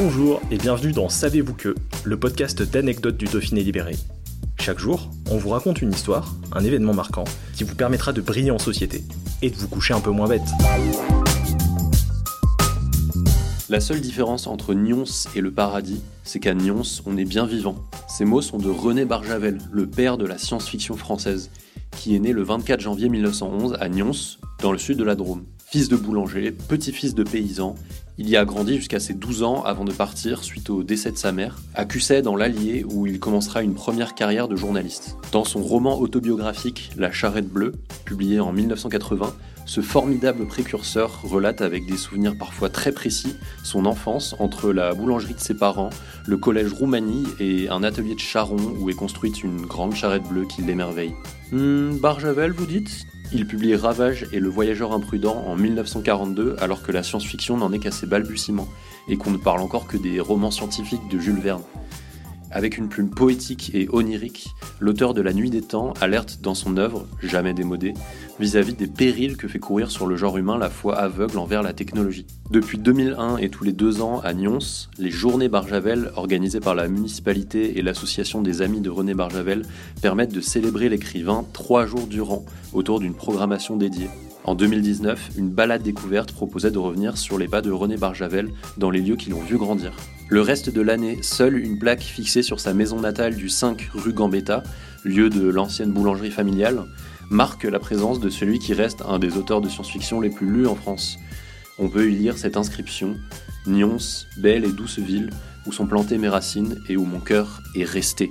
Bonjour et bienvenue dans Savez-vous que, le podcast d'anecdotes du Dauphiné libéré. Chaque jour, on vous raconte une histoire, un événement marquant, qui vous permettra de briller en société et de vous coucher un peu moins bête. La seule différence entre Nyons et le paradis, c'est qu'à Nyons, on est bien vivant. Ces mots sont de René Barjavel, le père de la science-fiction française, qui est né le 24 janvier 1911 à Nyons, dans le sud de la Drôme. Fils de boulanger, petit-fils de paysan, il y a grandi jusqu'à ses 12 ans avant de partir, suite au décès de sa mère, à Cusset dans l'Allier où il commencera une première carrière de journaliste. Dans son roman autobiographique La charrette bleue, publié en 1980, ce formidable précurseur relate avec des souvenirs parfois très précis son enfance entre la boulangerie de ses parents, le collège Roumanie et un atelier de charron où est construite une grande charrette bleue qui l'émerveille. Hmm, Barjavel, vous dites? Il publie Ravage et Le Voyageur imprudent en 1942 alors que la science-fiction n'en est qu'à ses balbutiements et qu'on ne parle encore que des romans scientifiques de Jules Verne. Avec une plume poétique et onirique, l'auteur de La Nuit des Temps alerte dans son œuvre, jamais démodée, vis-à-vis des périls que fait courir sur le genre humain la foi aveugle envers la technologie. Depuis 2001 et tous les deux ans à Nyons, les Journées Barjavel, organisées par la municipalité et l'association des Amis de René Barjavel, permettent de célébrer l'écrivain trois jours durant, autour d'une programmation dédiée. En 2019, une balade découverte proposait de revenir sur les pas de René Barjavel dans les lieux qui l'ont vu grandir. Le reste de l'année, seule une plaque fixée sur sa maison natale du 5 rue Gambetta, lieu de l'ancienne boulangerie familiale, marque la présence de celui qui reste un des auteurs de science-fiction les plus lus en France. On peut y lire cette inscription Nyons, belle et douce ville, où sont plantées mes racines et où mon cœur est resté.